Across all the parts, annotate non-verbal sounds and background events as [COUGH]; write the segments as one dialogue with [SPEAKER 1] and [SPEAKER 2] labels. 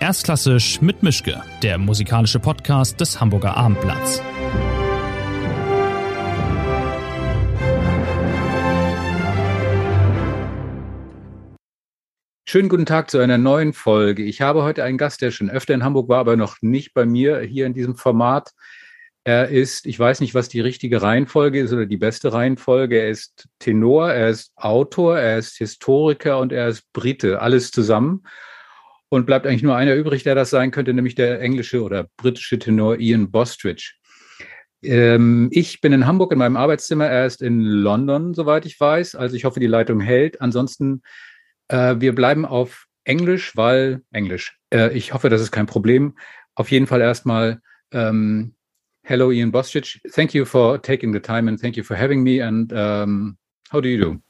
[SPEAKER 1] Erstklassisch mit Mischke, der musikalische Podcast des Hamburger Abendblatts.
[SPEAKER 2] Schönen guten Tag zu einer neuen Folge. Ich habe heute einen Gast, der schon öfter in Hamburg war, aber noch nicht bei mir hier in diesem Format. Er ist, ich weiß nicht, was die richtige Reihenfolge ist oder die beste Reihenfolge. Er ist Tenor, er ist Autor, er ist Historiker und er ist Brite, alles zusammen. Und bleibt eigentlich nur einer übrig, der das sein könnte, nämlich der englische oder britische Tenor Ian Bostridge. Ähm, ich bin in Hamburg in meinem Arbeitszimmer, er ist in London, soweit ich weiß. Also ich hoffe, die Leitung hält. Ansonsten äh, wir bleiben auf Englisch, weil Englisch. Äh, ich hoffe, das ist kein Problem. Auf jeden Fall erstmal um, hello, Ian Bostich. Thank you for taking the time and thank you for having me. And um, how do you do?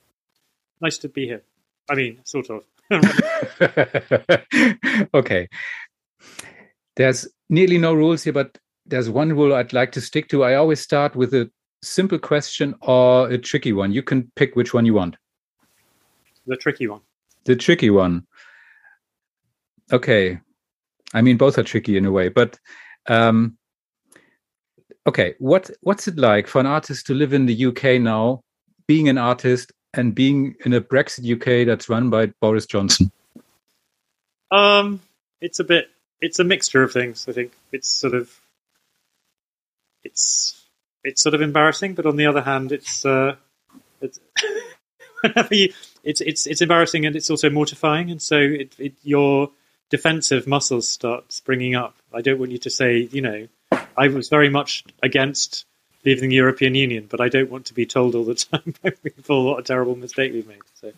[SPEAKER 3] Nice to be here. I mean, sort of. [LAUGHS]
[SPEAKER 2] okay. There's nearly no rules here, but there's one rule I'd like to stick to. I always start with a simple question or a tricky one. You can pick which one you want.
[SPEAKER 3] The tricky one
[SPEAKER 2] the tricky one. Okay, I mean both are tricky in a way, but um, okay, what what's it like for an artist to live in the UK now, being an artist and being in a Brexit UK that's run by Boris Johnson?
[SPEAKER 3] Um, it's a bit, it's a mixture of things. I think it's sort of, it's it's sort of embarrassing, but on the other hand, it's uh, it's whenever [LAUGHS] you it's it's it's embarrassing and it's also mortifying, and so it, it, your defensive muscles start springing up. I don't want you to say, you know, I was very much against leaving the European Union, but I don't want to be told all the [LAUGHS] time by people what a terrible mistake we've made. So,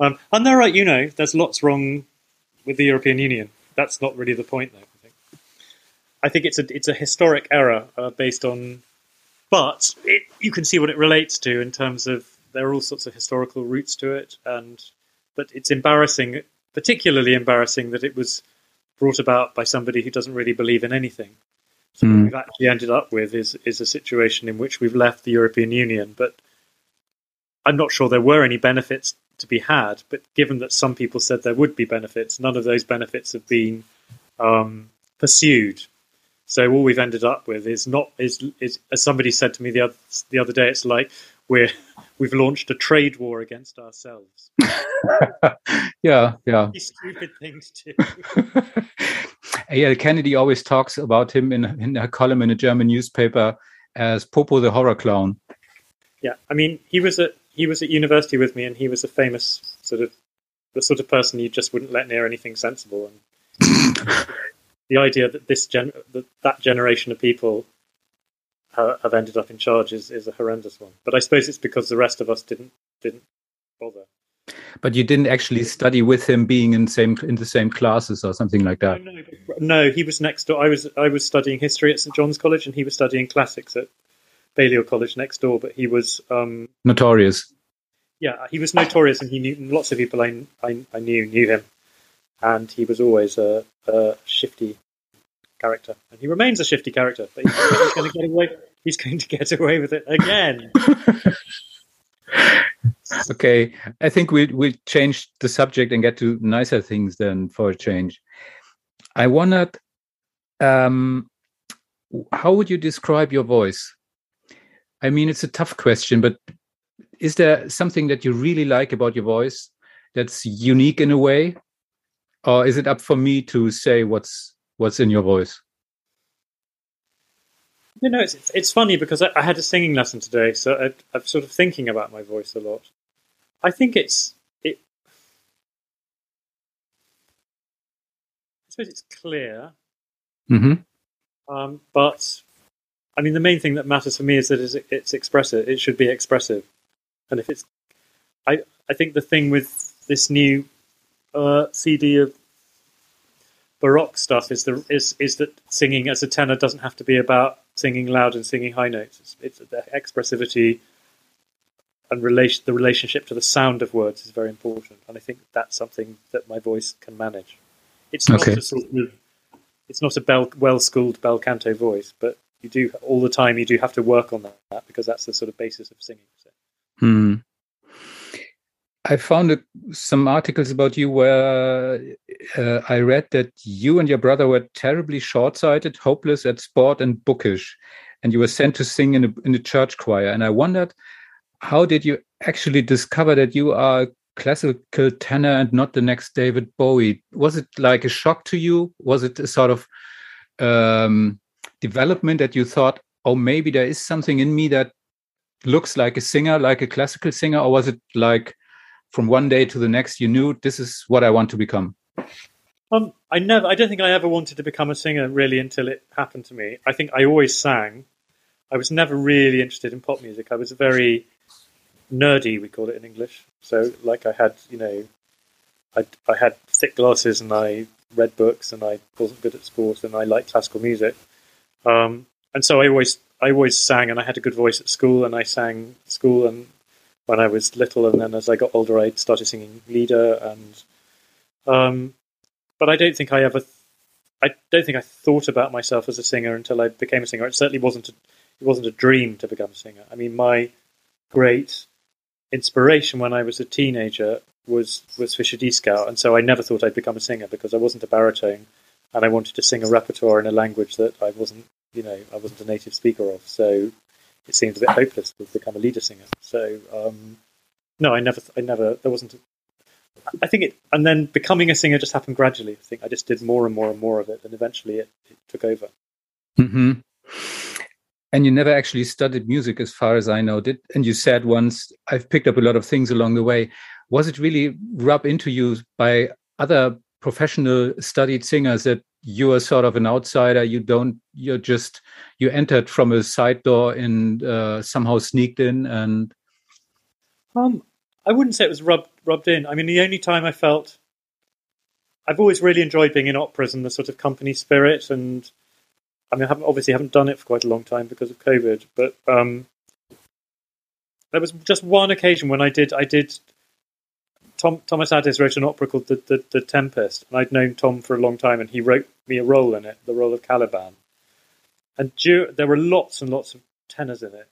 [SPEAKER 3] um, and they're right, you know, there's lots wrong with the European Union. That's not really the point, though. I think. I think it's a it's a historic error uh, based on, but it, you can see what it relates to in terms of there are all sorts of historical roots to it, and but it's embarrassing, particularly embarrassing that it was brought about by somebody who doesn't really believe in anything. So mm. what we've actually ended up with is is a situation in which we've left the European Union, but I'm not sure there were any benefits to be had. But given that some people said there would be benefits, none of those benefits have been um, pursued. So all we've ended up with is not is is as somebody said to me the other the other day. It's like we're we've launched a trade war against ourselves. [LAUGHS]
[SPEAKER 2] yeah, yeah.
[SPEAKER 3] Stupid things too. [LAUGHS]
[SPEAKER 2] yeah, Kennedy always talks about him in in a column in a German newspaper as Popo the horror clown.
[SPEAKER 3] Yeah, I mean, he was at he was at university with me, and he was a famous sort of the sort of person you just wouldn't let near anything sensible. And [LAUGHS] the idea that this gen that, that generation of people uh, have ended up in charge is, is a horrendous one. But I suppose it's because the rest of us didn't didn't bother.
[SPEAKER 2] But you didn't actually study with him, being in same in the same classes or something like that.
[SPEAKER 3] No, no, no, he was next door. I was I was studying history at St John's College, and he was studying classics at Balliol College next door. But he was um,
[SPEAKER 2] notorious.
[SPEAKER 3] Yeah, he was notorious, and he knew lots of people I, I, I knew knew him, and he was always a, a shifty character, and he remains a shifty character. But he's, he's going to get away. He's going to get away with it again. [LAUGHS]
[SPEAKER 2] okay, I think we we change the subject and get to nicer things then for a change. I wondered, um, how would you describe your voice? I mean, it's a tough question, but is there something that you really like about your voice that's unique in a way, or is it up for me to say what's what's in your voice?
[SPEAKER 3] You know, it's it's, it's funny because I, I, had a singing lesson today, so I, I'm sort of thinking about my voice a lot. I think it's it. I suppose it's clear,
[SPEAKER 2] mm-hmm.
[SPEAKER 3] um, but I mean, the main thing that matters for me is that it's, it's expressive. It should be expressive, and if it's, I I think the thing with this new uh, CD of baroque stuff is the is is that singing as a tenor doesn't have to be about singing loud and singing high notes. It's, it's the expressivity and relation the relationship to the sound of words is very important, and I think that's something that my voice can manage. It's not okay. a sort of it's not a bel, well schooled bel canto voice, but you do all the time. You do have to work on that because that's the sort of basis of singing. So.
[SPEAKER 2] Hmm. I found some articles about you where uh, I read that you and your brother were terribly short-sighted, hopeless at sport, and bookish, and you were sent to sing in a, in a church choir. And I wondered, how did you actually discover that you are a classical tenor and not the next David Bowie? Was it like a shock to you? Was it a sort of um, development that you thought, oh, maybe there is something in me that looks like a singer, like a classical singer, or was it like from one day to the next you knew this is what I want to become?
[SPEAKER 3] Um, I never. I don't think I ever wanted to become a singer really until it happened to me. I think I always sang. I was never really interested in pop music. I was very nerdy, we call it in English. So, like, I had, you know, I, I had thick glasses and I read books and I wasn't good at sports and I liked classical music. Um, and so I always, I always sang and I had a good voice at school and I sang school and when I was little, and then as I got older, I started singing Lieder. And um, but I don't think I ever, I don't think I thought about myself as a singer until I became a singer. It certainly wasn't a, it wasn't a dream to become a singer. I mean, my great inspiration when I was a teenager was was Fischer Dieskau, and so I never thought I'd become a singer because I wasn't a baritone, and I wanted to sing a repertoire in a language that I wasn't, you know, I wasn't a native speaker of. So it seemed a bit hopeless to become a Lieder singer. So um, no, I never, I never, there wasn't. A, I think it, and then becoming a singer just happened gradually. I think I just did more and more and more of it, and eventually it, it took over.
[SPEAKER 2] Mm-hmm. And you never actually studied music, as far as I know. Did and you said once, I've picked up a lot of things along the way. Was it really rub into you by other professional studied singers that you are sort of an outsider. You don't you're just you entered from a side door and uh, somehow sneaked in and
[SPEAKER 3] um i wouldn't say it was rubbed rubbed in. I mean the only time i felt i've always really enjoyed being in operas and the sort of company spirit and i mean i haven't obviously haven't done it for quite a long time because of covid but um there was just one occasion when i did i did Tom, Thomas Adès wrote an opera called the, the, the, Tempest, and I'd known Tom for a long time, and he wrote me a role in it, the role of Caliban. And due, there were lots and lots of tenors in it.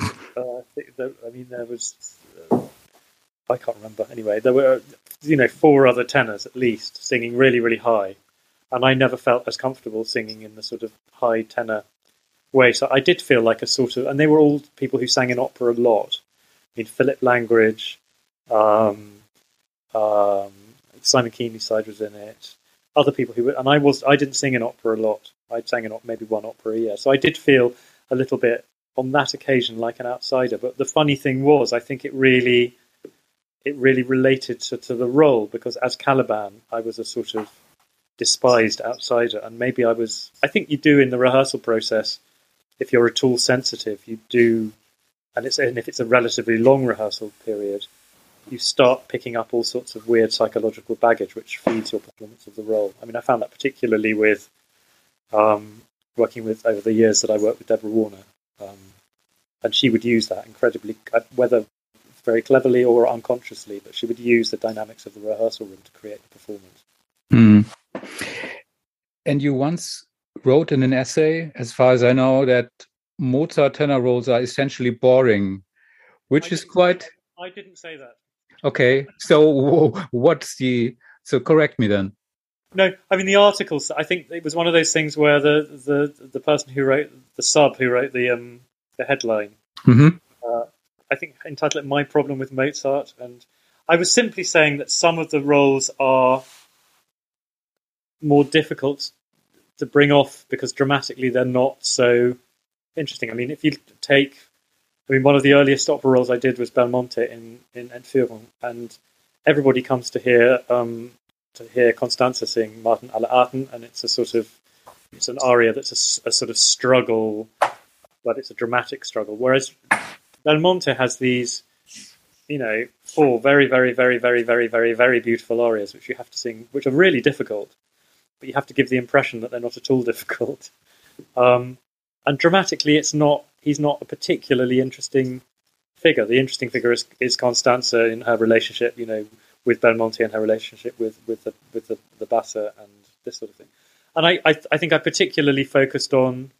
[SPEAKER 3] [LAUGHS] uh, I, think there, I mean, there was, uh, I can't remember. Anyway, there were, you know, four other tenors at least singing really, really high. And I never felt as comfortable singing in the sort of high tenor way. So I did feel like a sort of, and they were all people who sang in opera a lot. I mean, Philip Langridge, um, um, Simon Keenlyside was in it. Other people who were, and I was, I didn't sing in opera a lot. I sang in maybe one opera a year, so I did feel a little bit on that occasion like an outsider. But the funny thing was, I think it really, it really related to, to the role because as Caliban, I was a sort of despised outsider, and maybe I was. I think you do in the rehearsal process. If you're at all sensitive, you do, and it's and if it's a relatively long rehearsal period, you start picking up all sorts of weird psychological baggage which feeds your performance of the role. I mean, I found that particularly with um, working with over the years that I worked with Deborah Warner, um, and she would use that incredibly, uh, whether very cleverly or unconsciously, but she would use the dynamics of the rehearsal room to create the performance.
[SPEAKER 2] Mm. And you once wrote in an essay, as far as I know, that Mozart tenor roles are essentially boring, which
[SPEAKER 3] I
[SPEAKER 2] is quite.
[SPEAKER 3] I didn't say that.
[SPEAKER 2] Okay, so [LAUGHS] what's the so correct me then?
[SPEAKER 3] No, I mean the articles. I think it was one of those things where the the, the person who wrote the sub who wrote the um the headline.
[SPEAKER 2] Mm-hmm.
[SPEAKER 3] Uh, I think entitled it "My Problem with Mozart," and I was simply saying that some of the roles are more difficult to bring off because dramatically they're not so interesting. I mean, if you take I mean, one of the earliest opera roles I did was Belmonte in in Entführung, and everybody comes to hear um, to hear Constanze sing Martern aller Arten, and it's a sort of it's an aria that's a, a, sort of struggle, but it's a dramatic struggle. Whereas Belmonte has these, you know, four very, very, very, very, very, very, very beautiful arias which you have to sing, which are really difficult, but you have to give the impression that they're not at all [LAUGHS] difficult. Um, and dramatically, it's not he's not a particularly interesting figure. The interesting figure is, is Constanze in her relationship, you know, with Belmonte and her relationship with with the with the, the Bassa and this sort of thing. And I, I, I think I particularly focused on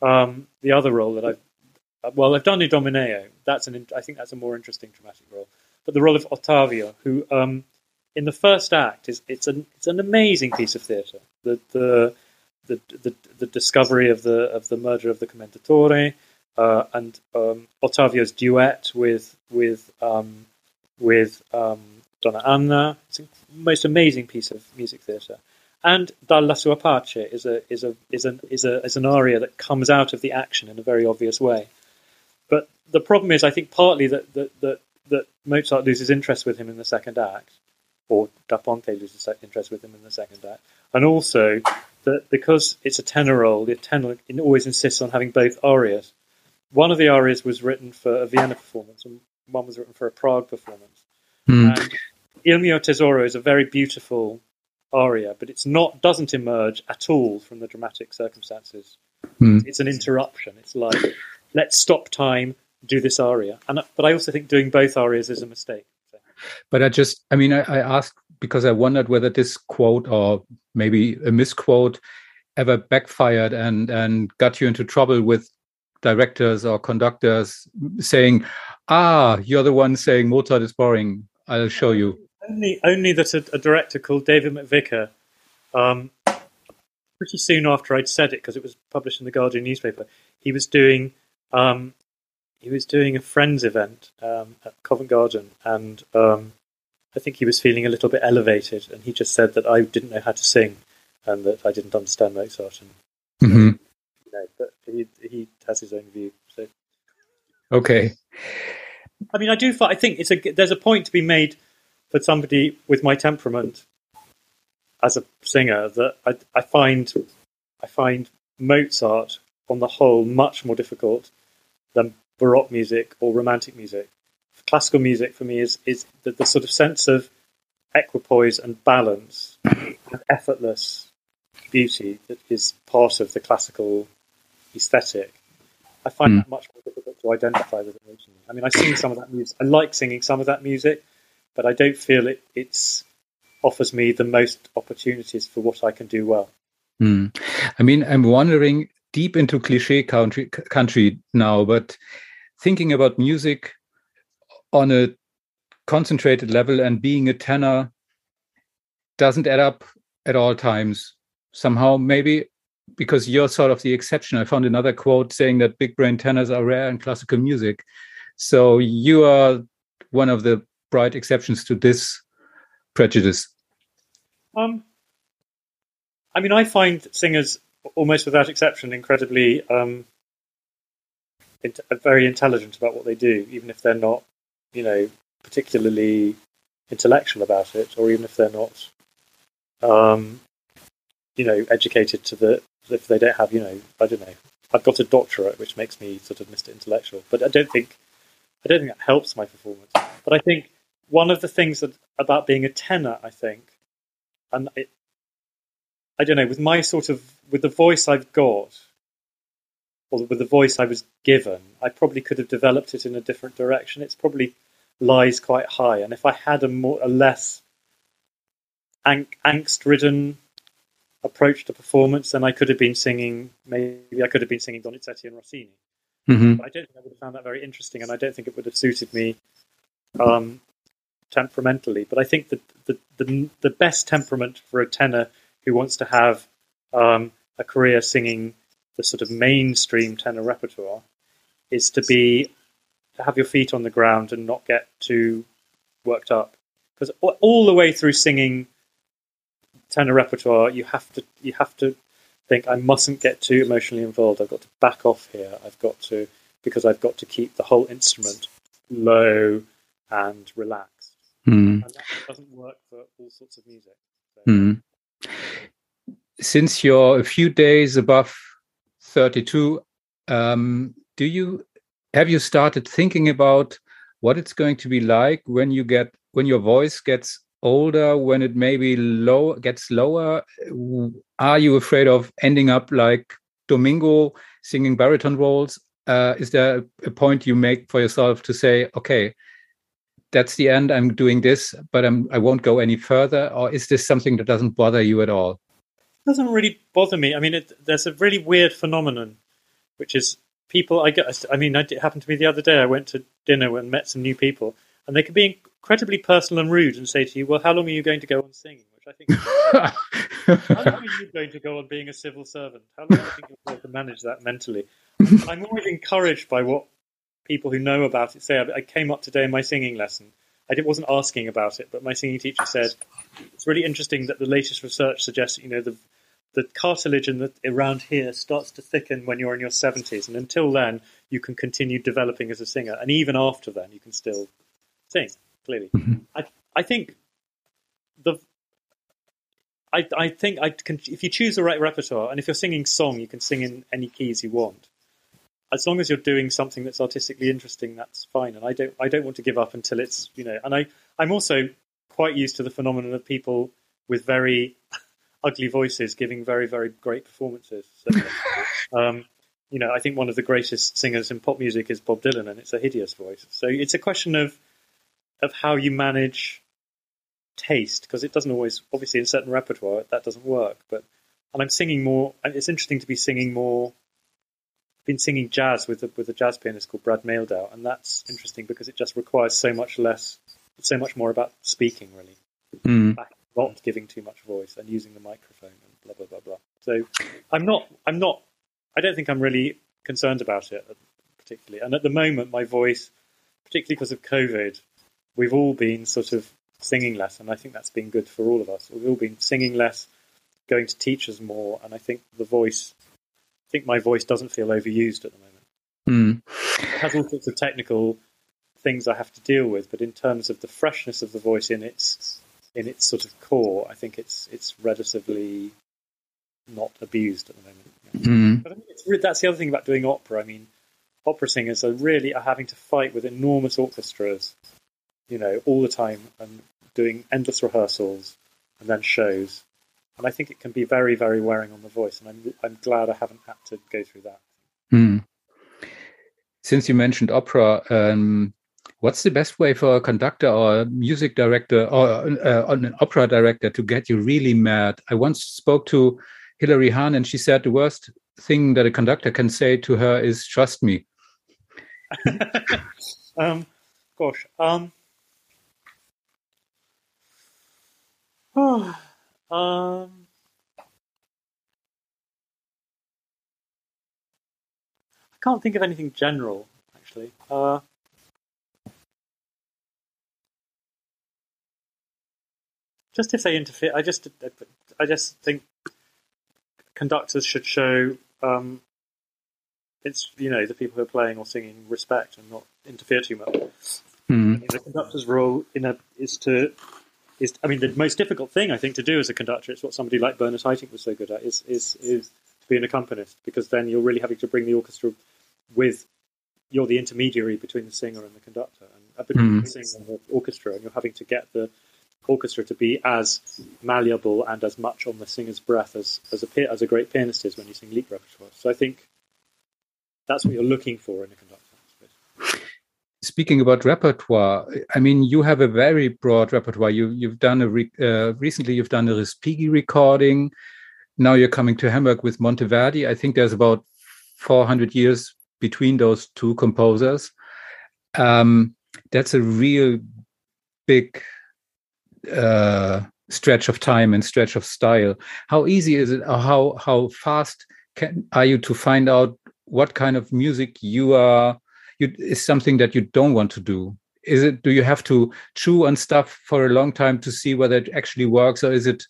[SPEAKER 3] um, the other role that I've well I've done Idomeneo. That's an I think that's a more interesting dramatic role. but the role of Ottavio, who um, in the first act is it's an it's an amazing piece of theatre. The the the, the, the discovery of the of the murder of the Commendatore uh, and um, Ottavio's duet with with um, with um, Donna Anna. It's a most amazing piece of music theatre. And Dalla sua pace is a is a is an is a is an aria that comes out of the action in a very obvious way. But the problem is, I think, partly that that that, that Mozart loses interest with him in the second act, or Da Ponte loses interest with him in the second act, and also that because it's a tenor role, the tenor always insists on having both arias. One of the arias was written for a Vienna performance, and one was written for a Prague performance.
[SPEAKER 2] Mm.
[SPEAKER 3] And Il mio tesoro is a very beautiful aria, but it's not doesn't emerge at all from the dramatic circumstances.
[SPEAKER 2] Mm.
[SPEAKER 3] It's an interruption. It's like let's stop time, do this aria. And but I also think doing both arias is a mistake.
[SPEAKER 2] But I just, I mean, I, I asked because I wondered whether this quote or maybe a misquote ever backfired and and got you into trouble with directors or conductors saying, "Ah, you're the one saying Mozart is boring. I'll show you."
[SPEAKER 3] Only, only that a, a director called David McVicar, um, pretty soon after I'd said it, because it was published in the Guardian newspaper, he was doing, um, he was doing a Friends event um, at Covent Garden, and um, I think he was feeling a little bit elevated, and he just said that I didn't know how to sing, and that I didn't understand Mozart, and
[SPEAKER 2] hmm
[SPEAKER 3] you know, but he he has his own view. So
[SPEAKER 2] Okay.
[SPEAKER 3] I mean, I do. I think it's a. There's a point to be made for somebody with my temperament as a singer that I, I find I find Mozart on the whole much more difficult than Baroque music or Romantic music. Classical music for me is is the, the sort of sense of equipoise and balance [COUGHS] and effortless beauty that is part of the classical aesthetic. I find
[SPEAKER 2] Mm.
[SPEAKER 3] that much more difficult to identify with emotionally. I mean, I sing some of that music. I like singing some of that music, but I don't feel it. It's offers me the most opportunities for what I can do well.
[SPEAKER 2] Hmm. I mean, I'm wandering deep into cliche country country now, but thinking about music on a concentrated level and being a tenor doesn't add up at all times. Somehow, maybe because you're sort of the exception. I found another quote saying that big brain tenors are rare in classical music. So you are one of the bright exceptions to this prejudice.
[SPEAKER 3] Um, I mean, I find singers almost without exception incredibly um, very intelligent about what they do, even if they're not, you know, particularly intellectual about it, or even if they're not, um, you know, educated to the if they don't have, you know, I don't know. I've got a doctorate, which makes me sort of Mr. Intellectual, but I don't think I don't think that helps my performance. But I think one of the things that about being a tenor, I think, and it, I don't know, with my sort of with the voice I've got, or with the voice I was given, I probably could have developed it in a different direction. It's probably lies quite high, and if I had a more a less ang- angst-ridden approach to performance, then I could have been singing. Maybe I could have been singing Donizetti and Rossini.
[SPEAKER 2] Mhm.
[SPEAKER 3] But I don't think I would have found that very interesting, and I don't think it would have suited me um, temperamentally. But I think that the, the the best temperament for a tenor who wants to have um, a career singing the sort of mainstream tenor repertoire is to be to have your feet on the ground and not get too worked up. Because all the way through singing tenor repertoire, you have to you have to think I mustn't get too emotionally involved. I've got to back off here. I've got to because I've got to keep the whole instrument low and relaxed.
[SPEAKER 2] Hmm.
[SPEAKER 3] And that doesn't work for all sorts of music. So,
[SPEAKER 2] Hmm. Since you're a few days above 32, um, do you have you started thinking about what it's going to be like when you get when your voice gets older, when it maybe low gets lower? Are you afraid of ending up like Domingo singing baritone roles? Uh, is there a point you make for yourself to say, okay, that's the end. I'm doing this, but I'm, I won't go any further? Or is this something that doesn't bother you at all?
[SPEAKER 3] Doesn't really bother me. I mean, it, there's a really weird phenomenon, which is people. I get. I mean, it happened to me the other day. I went to dinner and met some new people, and they could be incredibly personal and rude and say to you, "Well, how long are you going to go on singing?" Which I think, [LAUGHS] how long are you going to go on being a civil servant? How long do you think you'll be able to manage that mentally? I'm always encouraged by what people who know about it say. I came up today in my singing lesson. I wasn't asking about it, but my singing teacher said it's really interesting that the latest research suggests, you know, the the cartilage in the, around here starts to thicken when you're in your 70s, and until then, you can continue developing as a singer, and even after then, you can still sing. Clearly, mm-hmm. I I think the I I think I can if you choose the right repertoire, and if you're singing song, you can sing in any keys you want as long as you're doing something that's artistically interesting, that's fine. And I don't I don't want to give up until it's you know. And I I'm also quite used to the phenomenon of people with very [LAUGHS] ugly voices giving very very great performances. So, [LAUGHS] um, you know, I think one of the greatest singers in pop music is Bob Dylan, and it's a hideous voice. So it's a question of of how you manage taste because it doesn't always obviously in certain repertoire that doesn't work. But and I'm singing more. It's interesting to be singing more been singing jazz with a, with a jazz pianist called Brad Mehldau, and that's interesting because it just requires so much less, so much more about speaking, really,
[SPEAKER 2] mm.
[SPEAKER 3] not giving too much voice and using the microphone and blah blah blah blah. So, I'm not, I'm not, I don't think I'm really concerned about it particularly. And at the moment, my voice, particularly because of COVID, we've all been sort of singing less, and I think that's been good for all of us. We've all been singing less, going to teachers more, and I think the voice think my voice doesn't feel overused at the moment.
[SPEAKER 2] Mm.
[SPEAKER 3] It has all sorts of technical things I have to deal with, but in terms of the freshness of the voice in its in its sort of core, I think it's it's relatively not abused at the moment.
[SPEAKER 2] Mm.
[SPEAKER 3] But I mean, that's the other thing about doing opera. I mean, opera singers are really are having to fight with enormous orchestras, you know, all the time and doing endless rehearsals and then shows and I think it can be very, very wearing on the voice. And I'm I'm glad I haven't had to go through that.
[SPEAKER 2] Mm. Since you mentioned opera, um, what's the best way for a conductor or a music director or uh, an opera director to get you really mad? I once spoke to Hilary Hahn, and she said the worst thing that a conductor can say to her is "Trust me." [LAUGHS]
[SPEAKER 3] um, gosh. Um, [SIGHS] oh. Um, I can't think of anything general actually. Uh, just if they interfere, I just I just think conductors should show um, it's you know the people who are playing or singing respect and not interfere too much.
[SPEAKER 2] Mm. I
[SPEAKER 3] mean, the conductor's role in a is to is, I mean, the most difficult thing I think to do as a conductor, it's what somebody like Bernard Haitink was so good at, is, is, is to be an accompanist, because then you're really having to bring the orchestra with, you're the intermediary between the singer and the conductor, and uh, between mm. the singer and the orchestra, and you're having to get the orchestra to be as malleable and as much on the singer's breath as, as a, as a great pianist is when you sing Lied repertoire. So I think that's what you're looking for in a conductor
[SPEAKER 2] speaking about repertoire, I mean, you have a very broad repertoire. You you've done a re, uh, recently you've done a Respighi recording. Now you're coming to Hamburg with Monteverdi. I think there's about 400 years between those two composers. Um, that's a real big uh, stretch of time and stretch of style. How easy is it? How how fast can, are you to find out what kind of music you are you, is something that you don't want to do? Is it? Do you have to chew on stuff for a long time to see whether it actually works, or is it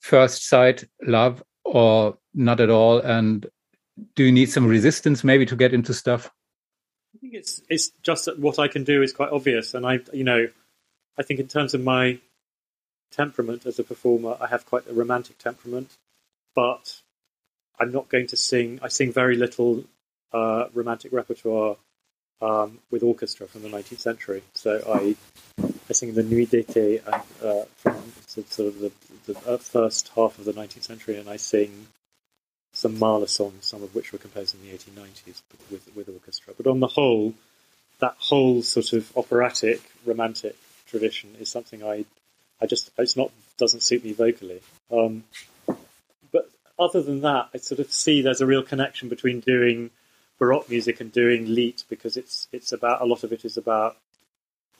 [SPEAKER 2] first sight love, or not at all? And do you need some resistance maybe to get into stuff?
[SPEAKER 3] I think it's it's just that what I can do is quite obvious, and I you know, I think in terms of my temperament as a performer, I have quite a romantic temperament, but I'm not going to sing. I sing very little uh, romantic repertoire um, with orchestra from the 19th century. So I, I sing the Nuit d'été uh, from sort of the, the, first half of the 19th century, and I sing some Mahler songs, some of which were composed in the 1890s with, with orchestra. But on the whole, that whole sort of operatic, romantic tradition is something I, I just, it's not, doesn't suit me vocally. Um, but other than that, I sort of see there's a real connection between doing baroque music and doing lied because it's it's about a lot of it is about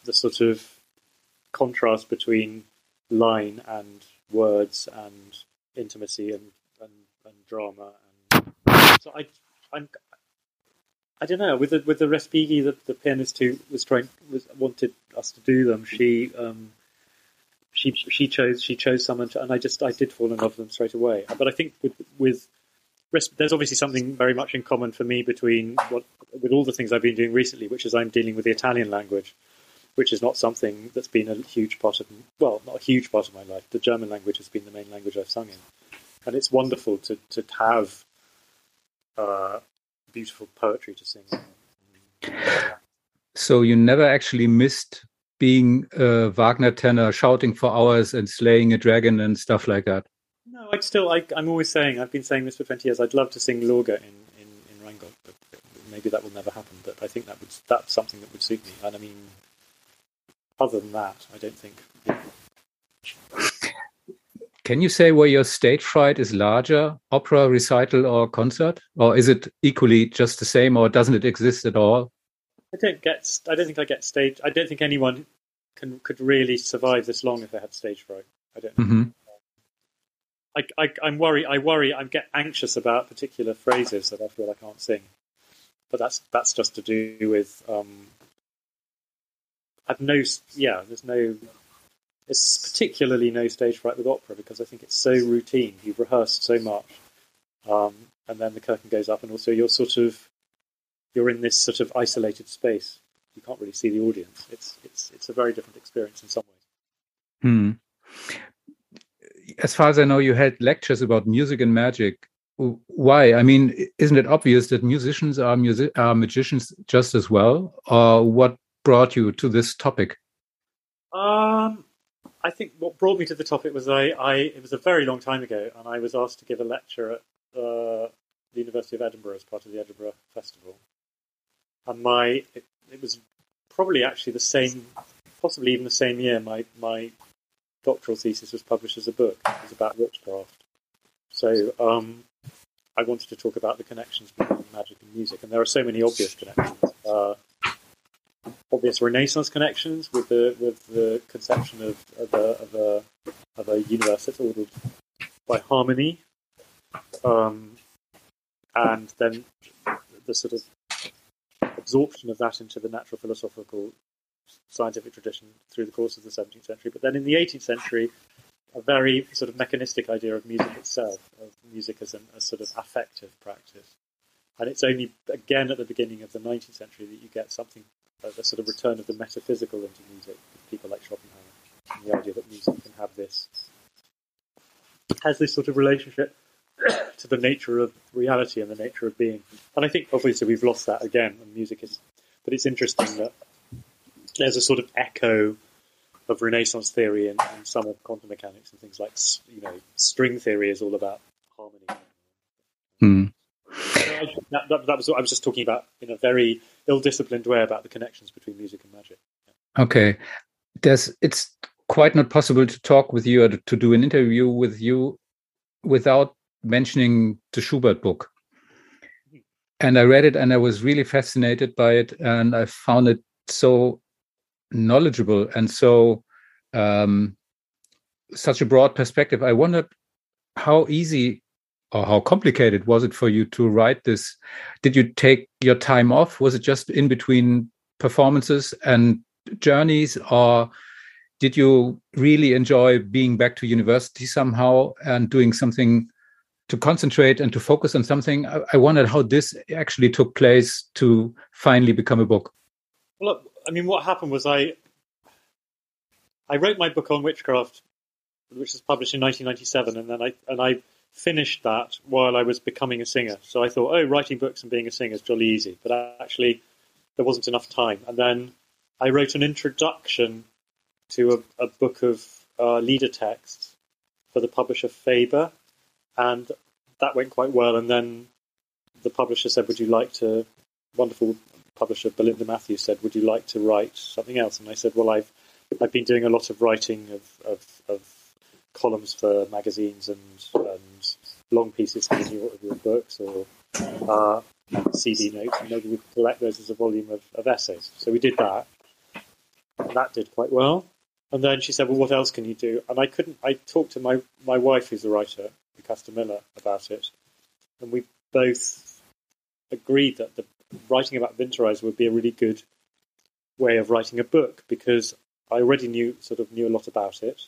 [SPEAKER 3] the sort of contrast between line and words and intimacy and and, and drama. And so I, I'm, I don't know. With the with the Respighi, the, the pianist who was trying was wanted us to do them. She um, she she chose she chose someone, to, and I just I did fall in love with them straight away. But I think with with there's obviously something very much in common for me between what with all the things I've been doing recently, which is I'm dealing with the Italian language, which is not something that's been a huge part of well, not a huge part of my life. The German language has been the main language I've sung in, and it's wonderful to to have uh, beautiful poetry to sing.
[SPEAKER 2] So you never actually missed being a Wagner tenor, shouting for hours and slaying a dragon and stuff like that.
[SPEAKER 3] No, I'd still. I, am always saying. I've been saying this for 20 years. I'd love to sing Loge in in, in Rheingold, but maybe that will never happen. But I think that would that's something that would suit me. And I mean, other than that, I don't think.
[SPEAKER 2] Can you say where your stage fright is larger, opera, recital, or concert, or is it equally just the same, or doesn't it exist at all?
[SPEAKER 3] I don't get. I don't think I get stage. I don't think anyone can could really survive this long if they had stage fright. I don't. Mm-hmm. I, I, I'm worried. I worry. I get anxious about particular phrases that I feel I can't sing, but that's that's just to do with. Um, I've no. Yeah, there's no. It's particularly no stage fright with opera because I think it's so routine. You've rehearsed so much, um, and then the curtain goes up, and also you're sort of you're in this sort of isolated space. You can't really see the audience. It's it's it's a very different experience in some ways.
[SPEAKER 2] Hmm. As far as I know, you had lectures about music and magic. Why? I mean, isn't it obvious that musicians are music are magicians just as well? Or what brought you to this topic?
[SPEAKER 3] Um, I think what brought me to the topic was I, I it was a very long time ago, and I was asked to give a lecture at uh, the University of Edinburgh as part of the Edinburgh Festival, and my it, it, was probably actually the same, possibly even the same year. My my doctoral thesis was published as a book. It was about witchcraft. So um, I wanted to talk about the connections between magic and music, and there are so many obvious connections. Uh, obvious Renaissance connections with the with the conception of, of, a, of a of a universe that's ordered by harmony, um, and then the sort of absorption of that into the natural philosophical scientific tradition through the course of the 17th century. But then in the 18th century, a very sort of mechanistic idea of music itself, of music as an, a sort of affective practice. And it's only again at the beginning of the 19th century that you get something, a, sort of return of the metaphysical into music, with people like Schopenhauer, and the idea that music can have this, has this sort of relationship [COUGHS] to the nature of reality and the nature of being. And I think obviously we've lost that again, and music is, but it's interesting that there's a sort of echo of Renaissance theory and, and, some of quantum mechanics and things like, you know, string theory is all about harmony.
[SPEAKER 2] Hmm.
[SPEAKER 3] that, that, that, was what I was just talking about in a very ill-disciplined way about the connections between music and magic.
[SPEAKER 2] Yeah. Okay, there's it's quite not possible to talk with you or to do an interview with you without mentioning the Schubert book. Mm-hmm. And I read it and I was really fascinated by it and I found it so knowledgeable and so um, such a broad perspective. I wondered how easy or how complicated was it for you to write this? Did you take your time off? Was it just in between performances and journeys, or did you really enjoy being back to university somehow and doing something to concentrate and to focus on something? I, I wondered how this actually took place to finally become a book.
[SPEAKER 3] Well, I mean, what happened was I I wrote my book on witchcraft, which was published in 1997, and then I and I finished that while I was becoming a singer. So I thought, oh, writing books and being a singer is jolly easy, but actually there wasn't enough time. And then I wrote an introduction to a, a book of uh, lieder texts for the publisher Faber, and that went quite well. And then the publisher said, "Would you like to?" Wonderful publisher Belinda Matthews said, "Would you like to write something else?" And I said, "Well, I've I've been doing a lot of writing of of, of columns for magazines and, and long pieces for your, your books or uh, CD notes, and maybe we could collect those as a volume of, of essays." So we did that. And that did quite well. And then she said, "Well, what else can you do?" And I couldn't. I talked to my my wife, who's a writer, Lucasta Miller, about it, and we both agreed that the writing about Winterreise would be a really good way of writing a book because I already knew sort of knew a lot about it.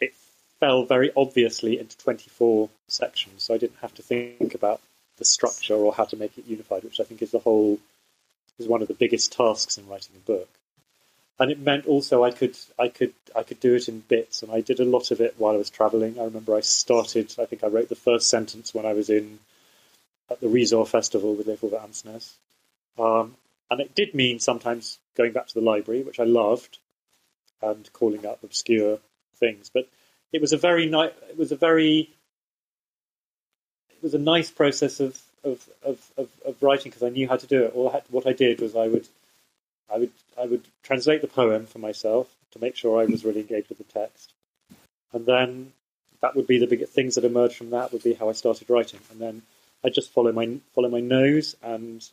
[SPEAKER 3] It fell very obviously into 24 sections, so I didn't have to think about the structure or how to make it unified, which I think is the whole is one of the biggest tasks in writing a book. And it meant also I could I could I could do it in bits, and I did a lot of it while I was travelling. I remember I started. I think I wrote the first sentence when I was in at the Risør Festival with Leif Ove Andsnes. Um, and it did mean sometimes going back to the library, which I loved, and calling up obscure things. But it was a very nice. It was a very. It was a nice process of of of, of, of writing because I knew how to do it. All I had, what I did was I would, I would I would translate the poem for myself to make sure I was really engaged with the text, and then that would be the big things that emerged from that would be how I started writing, and then I just follow my follow my nose, and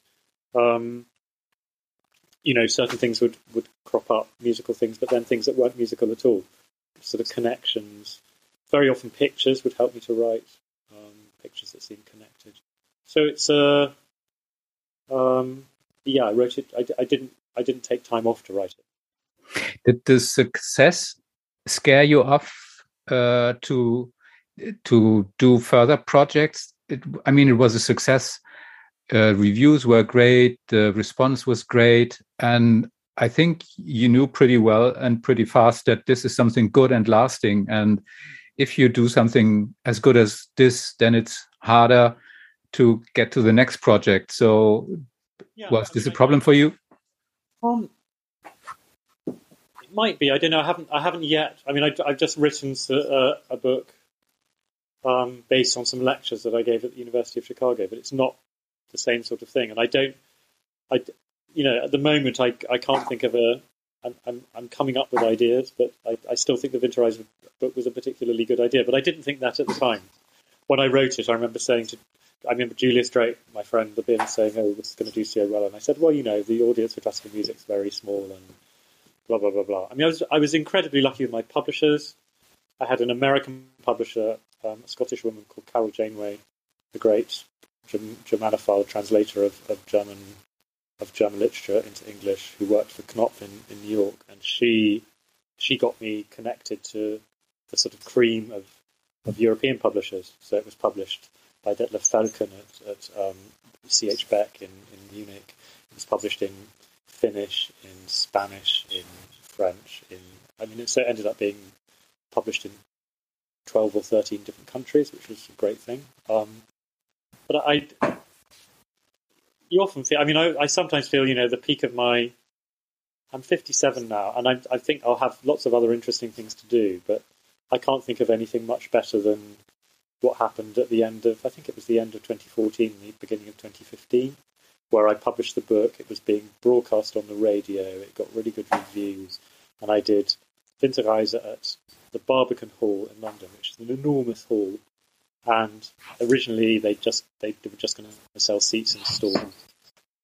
[SPEAKER 3] um, you know, certain things would would crop up, musical things, but then things that weren't musical at all, sort of connections. Very often, pictures would help me to write um, pictures that seem connected. So it's a uh, um, yeah. I wrote it. I, I didn't. I didn't take time off to write it.
[SPEAKER 2] Did the success scare you off uh, to to do further projects it, I mean, it was a success. Uh, reviews were great. The response was great, and I think you knew pretty well and pretty fast that this is something good and lasting. And if you do something as good as this, then it's harder to get to the next project. So, yeah, was this a problem for you?
[SPEAKER 3] Um, it might be. I don't know. I haven't. I haven't yet. I mean, I, have just written a, uh, a book um, based on some lectures that I gave at the University of Chicago, but it's not the same sort of thing. And I don't, I, you know, at the moment I, I can't think of a. I'm, I'm, coming up with ideas, but I, I still think the Winterreise book was a particularly good idea. But I didn't think that at the time. When I wrote it, I remember saying to, I remember Julius Drake, my friend, the bin, saying, "Oh, this is going to do so well," and I said, "Well, you know, the audience for classical music is very small and blah blah blah blah." I mean, I was I was incredibly lucky with my publishers. I had an American publisher um, a Scottish woman called Carol Janeway, the great Germanophile translator of, of German of German literature into English, who worked for Knopf in, in New York, and she she got me connected to the sort of cream of, of European publishers. So it was published by Detlef Felken at, at um, C.H. Beck in, in Munich. It was published in Finnish, in Spanish, in French. In I mean, it, so ended up being published in 12 or 13 different countries, which was a great thing. Um, but I, you often feel, I mean, I, I, sometimes feel, you know, the peak of my, I'm 57 now, and I, I think I'll have lots of other interesting things to do, but I can't think of anything much better than what happened at the end of, I think it was the end of 2014, the beginning of 2015, where I published the book. It was being broadcast on the radio, it got really good reviews, and I did Winterreise at the Barbican Hall in London, which is an enormous hall. And originally, they just they, they were just going to sell seats in stores,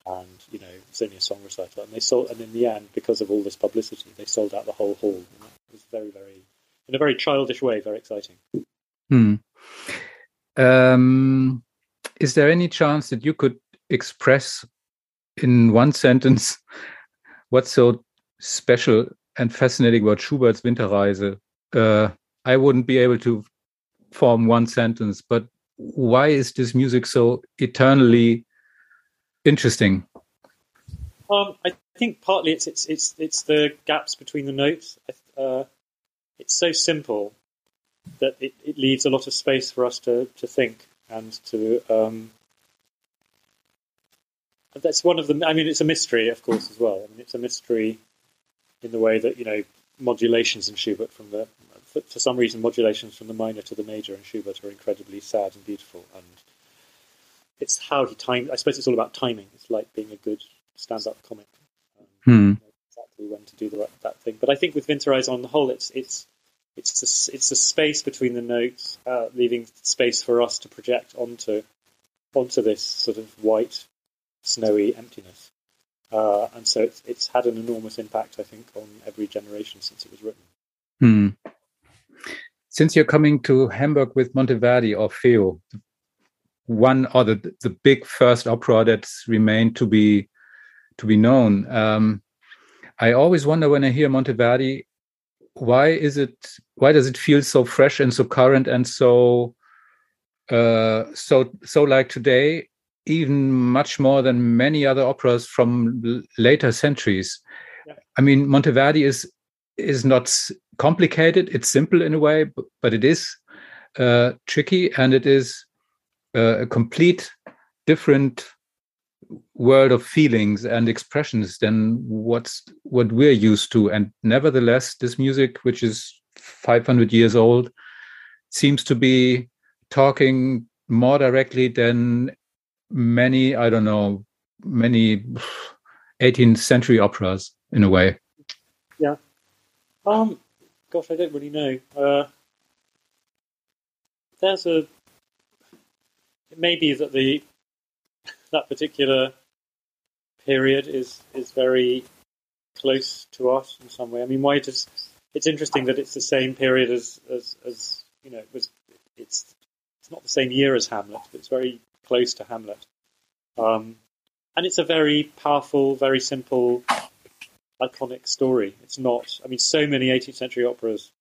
[SPEAKER 3] and you know it's only a song recital. And they sold, and in the end, because of all this publicity, they sold out the whole hall. And it was very, very, in a very childish way, very exciting.
[SPEAKER 2] Hmm. Um, is there any chance that you could express in one [LAUGHS] sentence what's so special and fascinating about Schubert's Winterreise uh, I wouldn't be able to form one sentence. But why is this music so eternally interesting?
[SPEAKER 3] Um, I think partly it's it's it's it's the gaps between the notes. Uh, it's so simple that it, it leaves a lot of space for us to, to think and to. Um, that's one of the. I mean, it's a mystery, of course, as well. I mean, it's a mystery in the way that you know modulations in Schubert from the for, for, some reason modulations from the minor to the major in Schubert are incredibly sad and beautiful. And it's how he timed I suppose it's all about timing. It's like being a good stand-up comic.
[SPEAKER 2] Um,
[SPEAKER 3] hmm. exactly when to do the, that thing. But I think with Winterreise on the whole it's it's it's a, it's a space between the notes uh, leaving space for us to project onto onto this sort of white snowy emptiness uh, and so it's it's had an enormous impact, I think, on every generation since it was written.
[SPEAKER 2] Hmm. Since you're coming to Hamburg with Monteverdi Orfeo, one or the the big first opera that's remained to be to be known. Um, I always wonder when I hear Monteverdi, why is it why does it feel so fresh and so current and so uh, so so like today even much more than many other operas from later centuries. Yeah. I mean, Monteverdi is is not complicated; it's simple in a way, but, it is uh, tricky, and it is uh, a complete different world of feelings and expressions than what's what we're used to. And nevertheless, this music, which is 500 years old, seems to be talking more directly than many, I don't know, many 18th century operas in a way.
[SPEAKER 3] Yeah. Um, gosh, I don't really know. Uh, there's a. It may be that the that particular period is is very close to us in some way. I mean, why does it's interesting that it's the same period as as, as you know it was. It's it's not the same year as Hamlet, but it's very close to Hamlet. Um, and it's a very powerful, very simple, iconic story. It's not, I mean, so many 18th century operas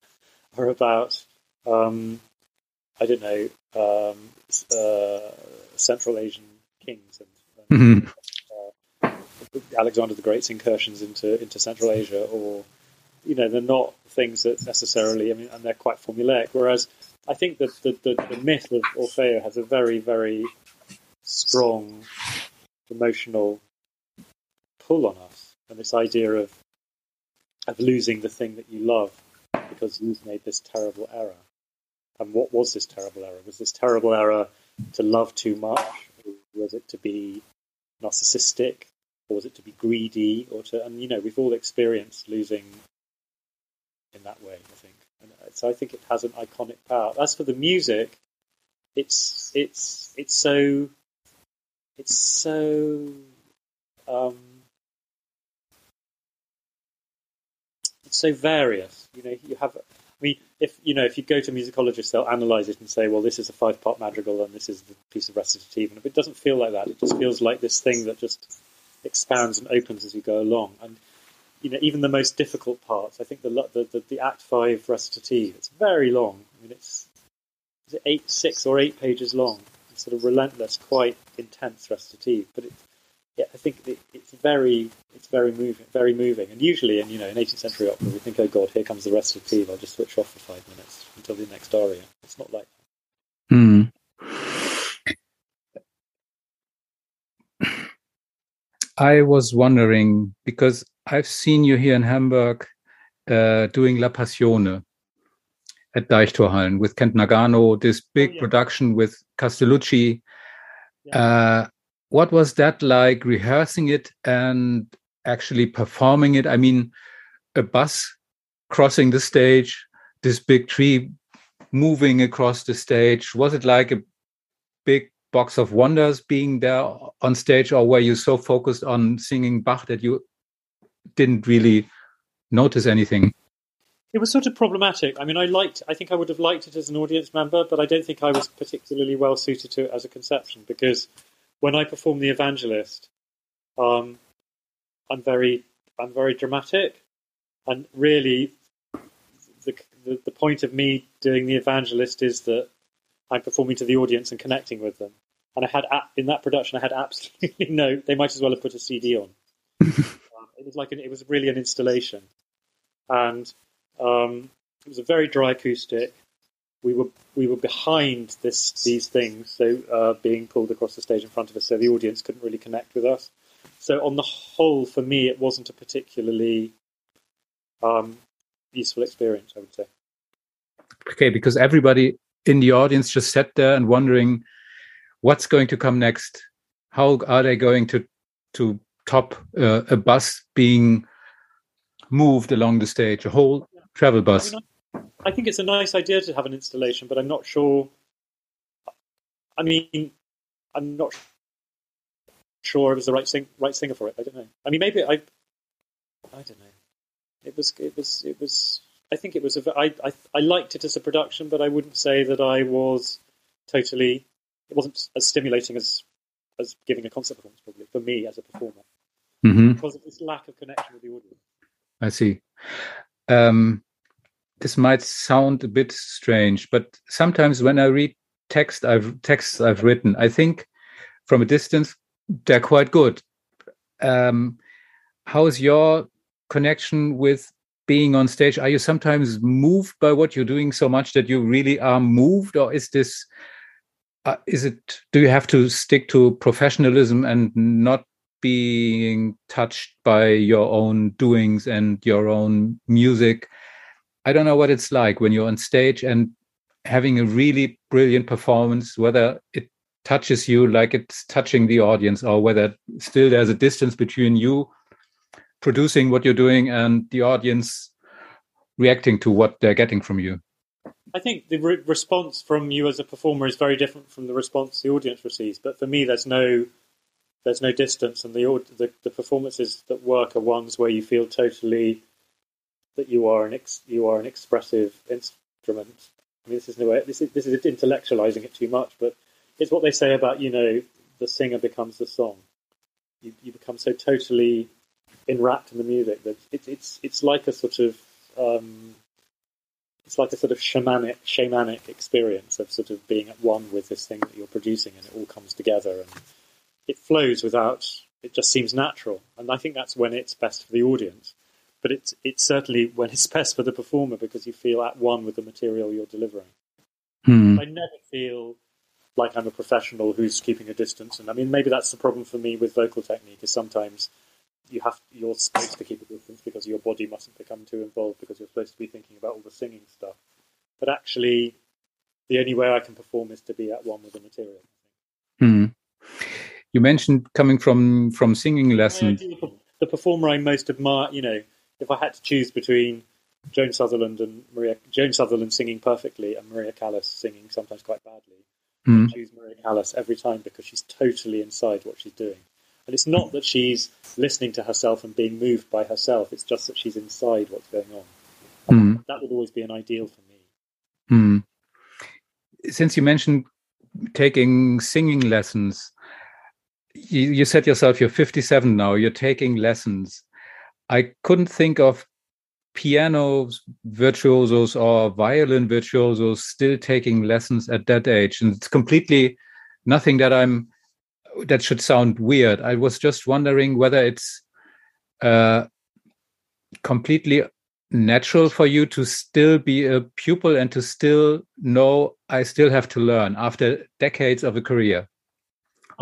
[SPEAKER 3] are about, um, I don't know, um, uh, Central Asian kings and, and mm-hmm. uh, Alexander the Great's incursions into, into Central Asia, or, you know, they're not things that necessarily, I mean, and they're quite formulaic. Whereas I think that the, the, the myth of Orfeo has a very, very strong emotional pull on us, and this idea of of losing the thing that you love because you've made this terrible error. And what was this terrible error? Was this terrible error to love too much? Was it to be narcissistic? Or was it to be greedy? Or to, and you know, we've all experienced losing in that way, I think. And uh, so I think it has an iconic power. As for the music, it's it's it's so it's so um, it's so various. You know, you have. I mean, if you know, if you go to musicologists, they'll analyze it and say, "Well, this is a five-part madrigal, and this is the piece of recitative." And it doesn't feel like that. It just feels like this thing that just expands and opens as you go along. And you know, even the most difficult parts. I think the the, the, the Act Five recitative. It's very long. I mean, it's is it eight, six or eight pages long sort of relentless, quite intense recitative. But it, yeah, I think it, it's very, it's very moving, very moving. And usually, in you know, in 18th century opera, we think, oh God, here comes the recitative. I'll just switch off for five minutes until the next aria. It's not like that.
[SPEAKER 2] Hmm. I was wondering because I've seen you here in Hamburg uh, doing La Passione at Deichtorhallen with Kent Nagano, this big oh, yeah. production with Castellucci. Yeah. Uh, what was that like rehearsing it and actually performing it? I mean, a bus crossing the stage, this big tree moving across the stage. Was it like a big box of wonders being there on stage, or were you so focused on singing Bach that you didn't really notice anything?
[SPEAKER 3] It was sort of problematic. I mean, I liked. I think I would have liked it as an audience member, but I don't think I was particularly well suited to it as a conception because when I perform the evangelist, um, I'm very, I'm very dramatic, and really, the, the the point of me doing the evangelist is that I'm performing to the audience and connecting with them. And I had in that production, I had absolutely [LAUGHS] no. They might as well have put a CD on. [LAUGHS] um, it was like an, it was really an installation, and um, it was a very dry acoustic. We were we were behind this these things, so uh, being pulled across the stage in front of us, so the audience couldn't really connect with us. So on the whole, for me, it wasn't a particularly um, useful experience. I would say.
[SPEAKER 2] Okay, because everybody in the audience just sat there and wondering what's going to come next. How are they going to to top uh, a bus being moved along the stage? A whole travel bus.
[SPEAKER 3] I, mean, I, think it's a nice idea to have an installation, but I'm not sure. I mean, I'm not. sure it was the right sing, right singer for it. I don't know. I mean, maybe I, I don't know. It was, it was, it was. I think it was. A, I, I, I liked it as a production, but I wouldn't say that I was totally. It wasn't as stimulating as as giving a concert performance, probably for me as a performer,
[SPEAKER 2] hmm
[SPEAKER 3] because of this lack of connection with the audience.
[SPEAKER 2] I see. Um, this might sound a bit strange, but sometimes when I read text I've texts I've written, I think from a distance they're quite good. Um, how is your connection with being on stage? Are you sometimes moved by what you're doing so much that you really are moved, or is this? Uh, is it? Do you have to stick to professionalism and not being touched by your own doings and your own music? I don't know what it's like when you're on stage and having a really brilliant performance, whether it touches you like it's touching the audience or whether still there's a distance between you producing what you're doing and the audience reacting to what they're getting from you.
[SPEAKER 3] I think the re- response from you as a performer is very different from the response the audience receives. But for me, there's no there's no distance, and the the, the performances that work are ones where you feel totally that you are an ex- you are an expressive instrument. I mean, this is no way this is this is intellectualizing it too much, but it's what they say about you know the singer becomes the song. You you become so totally enwrapped in the music that it, it's it's like a sort of um, it's like a sort of shamanic shamanic experience of sort of being at one with this thing that you're producing, and it all comes together and it flows without. It just seems natural, and I think that's when it's best for the audience. But it's it's certainly when it's [LAUGHS] best for the performer because you feel at one with the material you're delivering.
[SPEAKER 2] Hmm.
[SPEAKER 3] I never feel like I'm a professional who's keeping a distance, and I mean maybe that's the problem for me with vocal technique is sometimes you have you're supposed to keep a distance because your body mustn't become too involved because you're supposed to be thinking about all the singing stuff. But actually, the only way I can perform is to be at one with the material.
[SPEAKER 2] Hmm. You mentioned coming from from singing lessons.
[SPEAKER 3] The the performer I most admire, you know, if I had to choose between Joan Sutherland and Maria, Joan Sutherland singing perfectly and Maria Callas singing sometimes quite badly,
[SPEAKER 2] Hmm.
[SPEAKER 3] I choose Maria Callas every time because she's totally inside what she's doing. And it's not that she's listening to herself and being moved by herself, it's just that she's inside what's going on.
[SPEAKER 2] Hmm.
[SPEAKER 3] That would always be an ideal for me.
[SPEAKER 2] Hmm. Since you mentioned taking singing lessons, you, you said yourself you're 57 now. You're taking lessons. I couldn't think of piano virtuosos or violin virtuosos still taking lessons at that age, and it's completely nothing that I'm that should sound weird. I was just wondering whether it's uh, completely natural for you to still be a pupil and to still know I still have to learn after decades of a career?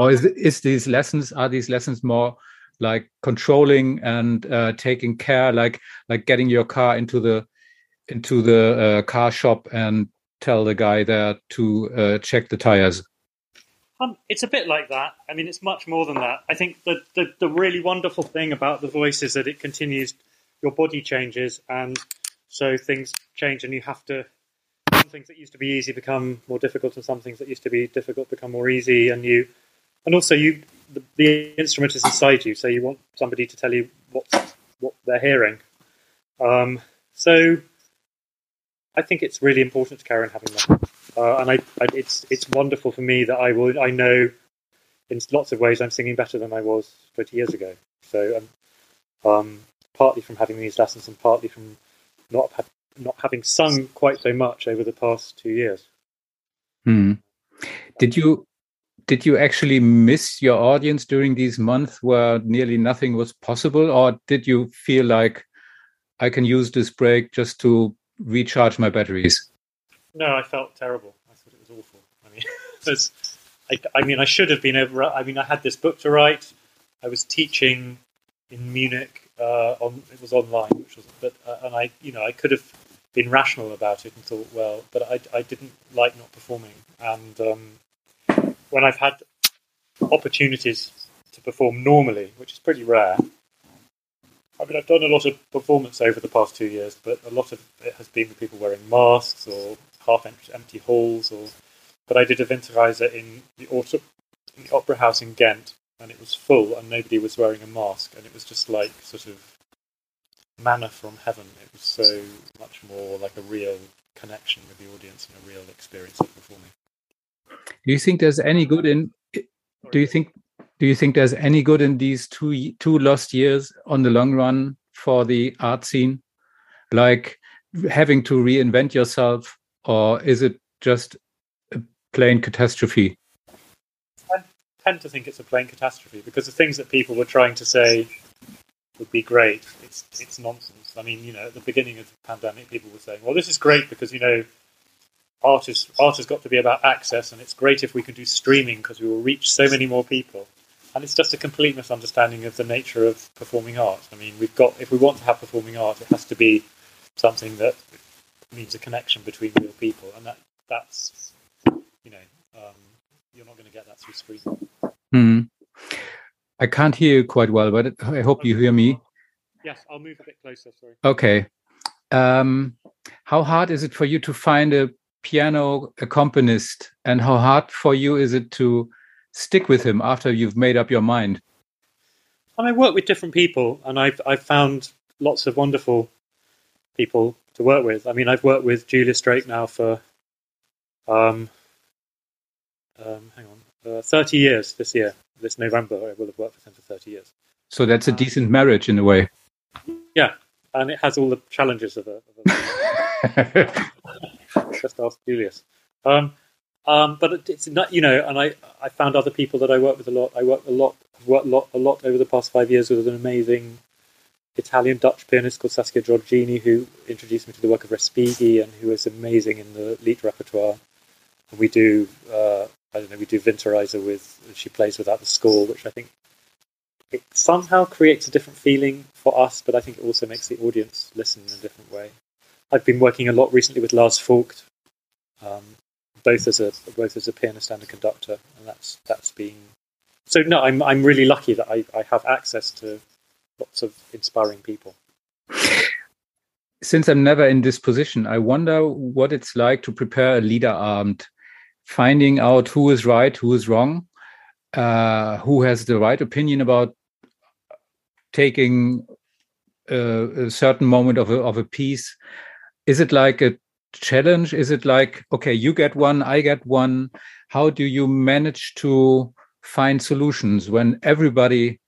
[SPEAKER 2] Or is is these lessons are these lessons more like controlling and uh, taking care, like like getting your car into the into the uh, car shop and tell the guy there to uh, check the tires?
[SPEAKER 3] Um, it's a bit like that. I mean, it's much more than that. I think the, the, the really wonderful thing about the voice is that it continues, your body changes, and so things change, and you have to. Some things that used to be easy become more difficult, and some things that used to be difficult become more easy. And you, and also you, the, the instrument is inside you, so you want somebody to tell you what what they're hearing. Um, so, I think it's really important to carry on having that. Uh, and I, I, it's it's wonderful for me that I will I know in lots of ways I'm singing better than I was 20 years ago. So um, um, partly from having these lessons and partly from not ha- not having sung quite so much over the past two years.
[SPEAKER 2] Hmm. Did you did you actually miss your audience during these months where nearly nothing was possible, or did you feel like I can use this break just to recharge my batteries?
[SPEAKER 3] No, I felt terrible. I thought it was awful. I mean, [LAUGHS] was, I, I mean, I should have been over. I mean, I had this book to write. I was teaching in Munich. Uh, on it was online, which was, but uh, and I, you know, I could have been rational about it and thought, well, but I, I didn't like not performing. And um, when I've had opportunities to perform normally, which is pretty rare, I mean, I've done a lot of performance over the past two years, but a lot of it has been with people wearing masks or half empty, halls. Or, but I did a Winterreise in the autumn in the Opera House in Ghent, and it was full, and nobody was wearing a mask, and it was just like sort of manna from heaven. It was so much more like a real connection with the audience and a real experience of performing.
[SPEAKER 2] Do you think there's any good in? Do you think? Do you think there's any good in these two two lost years on the long run for the art scene? Like having to reinvent yourself, or is it just a plain catastrophe?
[SPEAKER 3] I tend to think it's a plain catastrophe because the things that people were trying to say would be great. It's it's nonsense. I mean, you know, at the beginning of the pandemic, people were saying, "Well, this is great because you know, art is art has got to be about access, and it's great if we can do streaming because we will reach so many more people." And it's just a complete misunderstanding of the nature of performing art. I mean, we've got if we want to have performing art, it has to be something that means a connection between real people, and that that's you know um, you're not going to get that through streaming.
[SPEAKER 2] Hmm. I can't hear you quite well, but I hope you hear me.
[SPEAKER 3] Yes, I'll move a bit closer. Sorry.
[SPEAKER 2] Okay. Um, how hard is it for you to find a piano accompanist, and how hard for you is it to stick with him after you've made up your mind?
[SPEAKER 3] And I work with different people, and I've I've found lots of wonderful people to work with. I mean, I've worked with Julius Drake now for um, um, hang on, uh, thirty years this year. This November, I will have worked with him for thirty years.
[SPEAKER 2] So that's a decent marriage in a way.
[SPEAKER 3] Yeah, and it has all the challenges of a. Of a [LAUGHS] [LAUGHS] just ask Julius. Um, um, but it's not, you know, and I, I found other people that I work with a lot. I work a lot, I've worked a lot, a lot over the past five years with an amazing Italian Dutch pianist called Saskia Giorgini, who introduced me to the work of Respighi and who is amazing in the Lied repertoire. And we do, uh, I don't know, we do Winterreise with, she plays without the score, which I think it somehow creates a different feeling for us, but I think it also makes the audience listen in a different way. I've been working a lot recently with Lars Vogt, um, both as a both as a pianist and a conductor, and that's that's been so. No, I'm I'm really lucky that I, I have access to lots of inspiring people.
[SPEAKER 2] Since I'm never in this position, I wonder what it's like to prepare a Liederabend, finding out who is right, who is wrong, uh, who has the right opinion about taking a, a certain moment of a, of a piece. Is it like a challenge? Is it like, okay, you get one, I get one? How do you manage to find solutions when everybody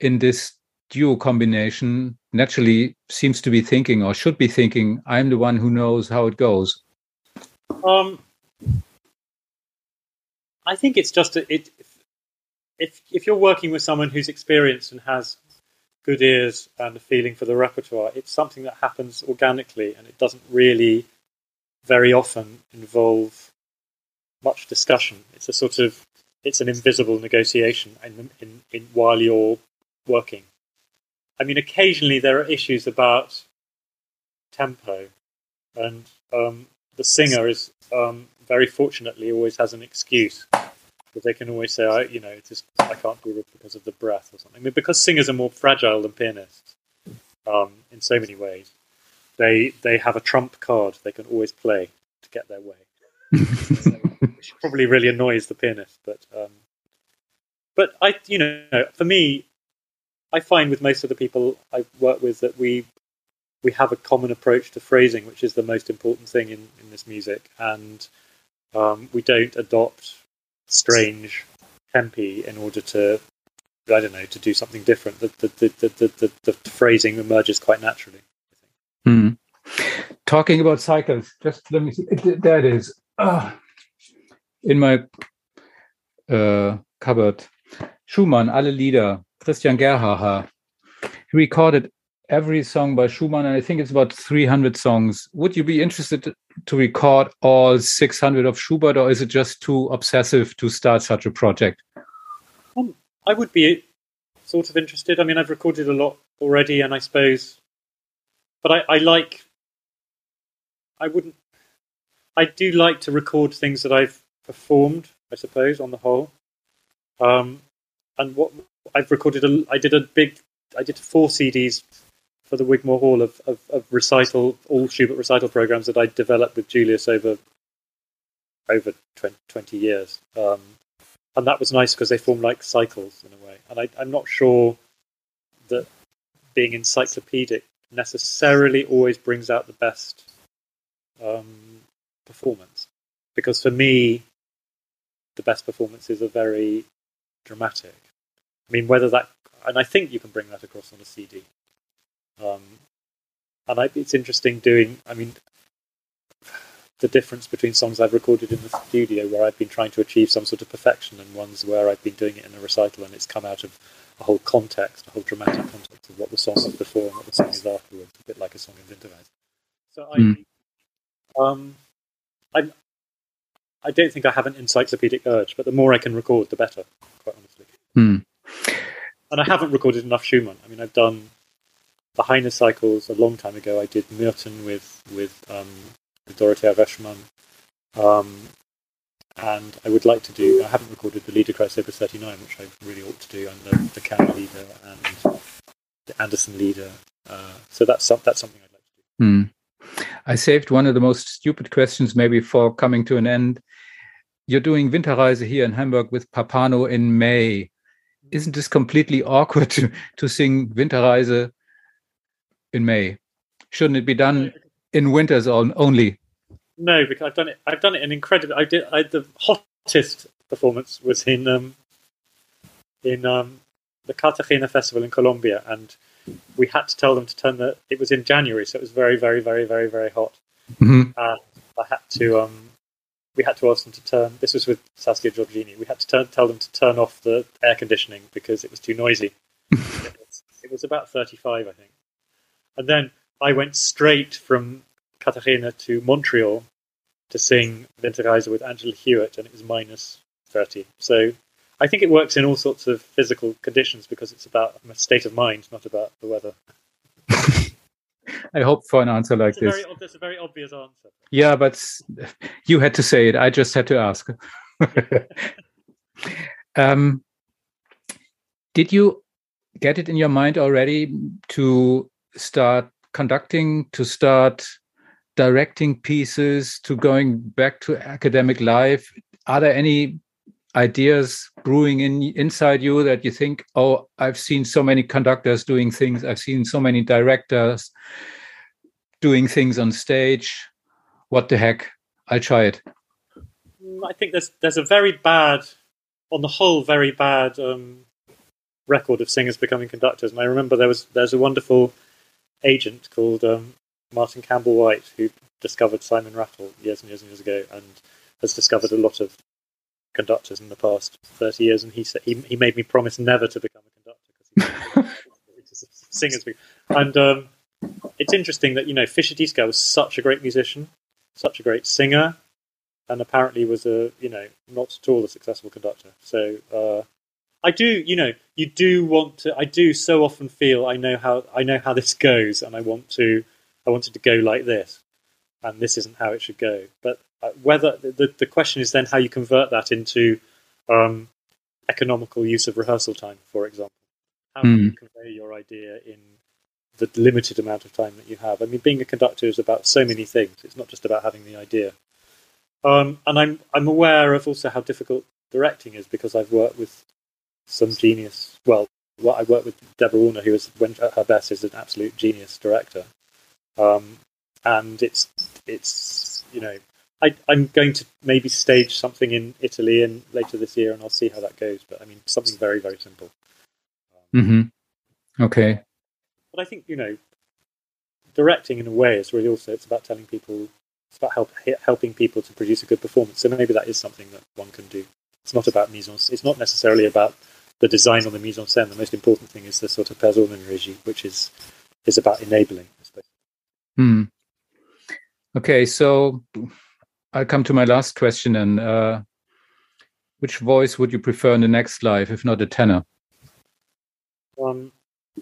[SPEAKER 2] in this duo combination naturally seems to be thinking or should be thinking, I'm the one who knows how it goes?
[SPEAKER 3] Um, I think it's just a, it. If if you're working with someone who's experienced and has good ears and a feeling for the repertoire, it's something that happens organically, and it doesn't really very often involve much discussion. It's a sort of it's an invisible negotiation in, in, in while you're working. I mean, occasionally there are issues about tempo, and um, the singer is um, very fortunately always has an excuse because they can always say, "I, you know, it's just I can't do it because of the breath or something." I mean, because singers are more fragile than pianists um, in so many ways. They they have a trump card they can always play to get their way, [LAUGHS] which probably really annoys the pianist. But um, but I, you know, for me, I find with most of the people I work with that we we have a common approach to phrasing, which is the most important thing in, in this music, and um, we don't adopt strange tempi in order to I don't know to do something different. The the the the, the, the phrasing emerges quite naturally.
[SPEAKER 2] Hmm. Talking about cycles, just let me see. There it is. Ah, in my uh, cupboard. Schumann, alle Lieder. Christian Gerhaher. He recorded every song by Schumann, and I think it's about 300 songs. Would you be interested to record all 600 of Schubert, or is it just too obsessive to start such a project?
[SPEAKER 3] Um, I would be sort of interested. I mean, I've recorded a lot already, and I suppose, but I, I like, I wouldn't, I do like to record things that I've performed, I suppose, on the whole. Um, and what I've recorded a, I did a big, I did four CDs for the Wigmore Hall of, of, of recital, all Schubert recital programs that I developed with Julius over over 20, 20 years. Um, and that was nice because they form like cycles in a way. And I, I'm not sure that being encyclopedic necessarily always brings out the best um, performance, because for me, the best performances are very dramatic. I mean, whether that, and I think you can bring that across on a CD. Um, and I, it's interesting doing. I mean, the difference between songs I've recorded in the studio where I've been trying to achieve some sort of perfection and ones where I've been doing it in a recital and it's come out of a whole context, a whole dramatic context of what the song was before and what the song is afterwards, a bit like a song in Winterreise. So I, mm. um, I, I don't think I have an encyclopedic urge, but the more I can record, the better, quite honestly.
[SPEAKER 2] Mm.
[SPEAKER 3] And I haven't recorded enough Schumann. I mean, I've done the Heine cycles a long time ago. I did Myrten with with um, Dorothea Weschmann. Um, and I would like to do, I haven't recorded the Leader Liederkreis Opus 39, which I really ought to do, and the, the Lieder and the Andersen Lieder. Uh, so that's, that's something I'd like to
[SPEAKER 2] do. Hmm. I saved one of the most stupid questions maybe for coming to an end. You're doing Winterreise here in Hamburg with Pappano in May. Isn't this completely awkward [LAUGHS] to, to sing Winterreise in May? Shouldn't it be done in winters only?
[SPEAKER 3] No, because I've done it. I've done it in incredible. I did. I, the hottest performance was in um, in um, the Cartagena Festival in Colombia, and we had to tell them to turn the. It was in January, so it was very, very, very, very, very hot.
[SPEAKER 2] Mm-hmm.
[SPEAKER 3] And I had to. Um, we had to ask them to turn. This was with Saskia Giorgini. We had to turn, tell them to turn off the air conditioning because it was too noisy. [LAUGHS] it, was, it was about thirty-five, I think. And then I went straight from Cartagena to Montreal to sing Winterreise with Angela Hewitt, and it was minus 30. So I think it works in all sorts of physical conditions because it's about a state of mind, not about the weather. [LAUGHS]
[SPEAKER 2] I hope for an answer like
[SPEAKER 3] this.
[SPEAKER 2] Very,
[SPEAKER 3] that's a very obvious answer.
[SPEAKER 2] Yeah, but you had to say it. I just had to ask. [LAUGHS] um, did you get it in your mind already to start conducting, to start directing pieces, to going back to academic life? Are there any ideas brewing in inside you that you think, oh, I've seen so many conductors doing things, I've seen so many directors doing things on stage. What the heck? I'll try it.
[SPEAKER 3] Mm, I think there's there's a very bad, on the whole, very bad um, record of singers becoming conductors. And I remember there was there's a wonderful agent called um, Martin Campbell White, who discovered Simon Rattle years and years and years ago, and has discovered a lot of conductors in the past 30 years. And he said he, he made me promise never to become a conductor because [LAUGHS] [LAUGHS] singers. And um, it's interesting that you know Fischer Dieskau was such a great musician, such a great singer, and apparently was a you know not at all a successful conductor. So uh, I do, you know, you do want to. I do so often feel I know how I know how this goes, and I want to. I wanted to go like this, and this isn't how it should go. But uh, whether the the question is then how you convert that into um, economical use of rehearsal time, for example. How mm. do you hmm. convey your idea in the limited amount of time that you have? I mean, being a conductor is about so many things. It's not just about having the idea. Um, and I'm I'm aware of also how difficult directing is because I've worked with some genius. Well, well I worked with Deborah Warner, who was when at her best is an absolute genius director. Um, and it's it's you know I, am going to maybe stage something in Italy and later this year, and I'll see how that goes. But I mean, something very very simple.
[SPEAKER 2] mm-hmm. Okay.
[SPEAKER 3] But I think you know, directing in a way is really also it's about telling people, it's about help, helping people to produce a good performance. So maybe that is something that one can do. It's not about mise en. It's not necessarily about the design on the mise en scène. The most important thing is the sort of Personenregie, which is is about enabling. I suppose.
[SPEAKER 2] Hmm. Okay, so I'll come to my last question. And uh, which voice would you prefer in the next life, if not a tenor?
[SPEAKER 3] Um,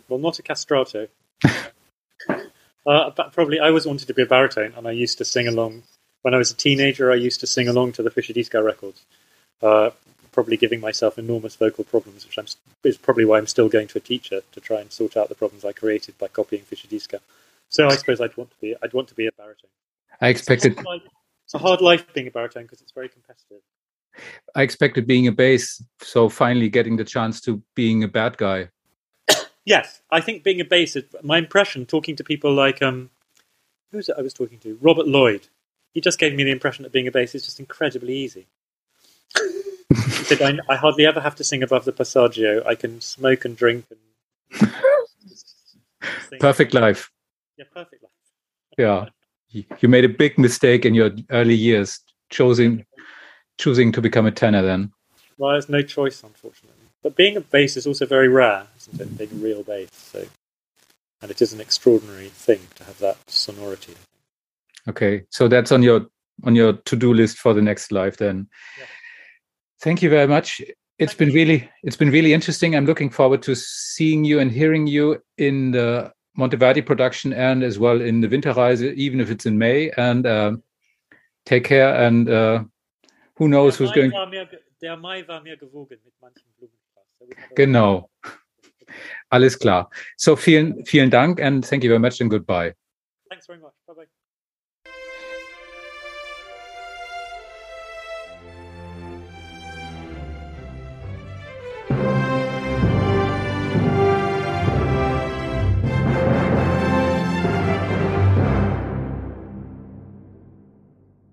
[SPEAKER 3] well, not a castrato. [LAUGHS] uh, but probably, I always wanted to be a baritone, and I used to sing along. When I was a teenager, I used to sing along to the Fischer Dieskau records. Uh, probably giving myself enormous vocal problems, which I'm, is probably why I'm still going to a teacher to try and sort out the problems I created by copying Fischer Dieskau. So I suppose I'd want to be I'd want to be a baritone.
[SPEAKER 2] I expected.
[SPEAKER 3] It's, it's a hard life being a baritone because it's very competitive.
[SPEAKER 2] I expected being a bass, so finally getting the chance to being a bad guy.
[SPEAKER 3] Yes, I think being a bass, is my impression talking to people like um, who's it I was talking to? Robert Lloyd. He just gave me the impression that being a bass is just incredibly easy. Said, I, I, hardly ever have to sing above the passaggio. I can smoke and drink and [LAUGHS]
[SPEAKER 2] perfect life.
[SPEAKER 3] Yeah, perfect life.
[SPEAKER 2] yeah, you made a big mistake in your early years choosing choosing to become a tenor. Then,
[SPEAKER 3] well, there's no choice, unfortunately. But being a bass is also very rare, isn't it? Being a real bass, so and it is an extraordinary thing to have that sonority.
[SPEAKER 2] Okay, so that's on your on your to do list for the next live then. Yeah. Thank you very much. It's been really it's been really interesting. I'm looking forward to seeing you and hearing you in the Monteverdi production and as well in the Winterreise, even if it's in May. And uh, take care and uh, who knows who's going.
[SPEAKER 3] der Mai war mir gewogen mit manchen
[SPEAKER 2] Genau. Alles klar. So vielen, vielen Dank and thank you very much and goodbye.
[SPEAKER 3] Thanks very much.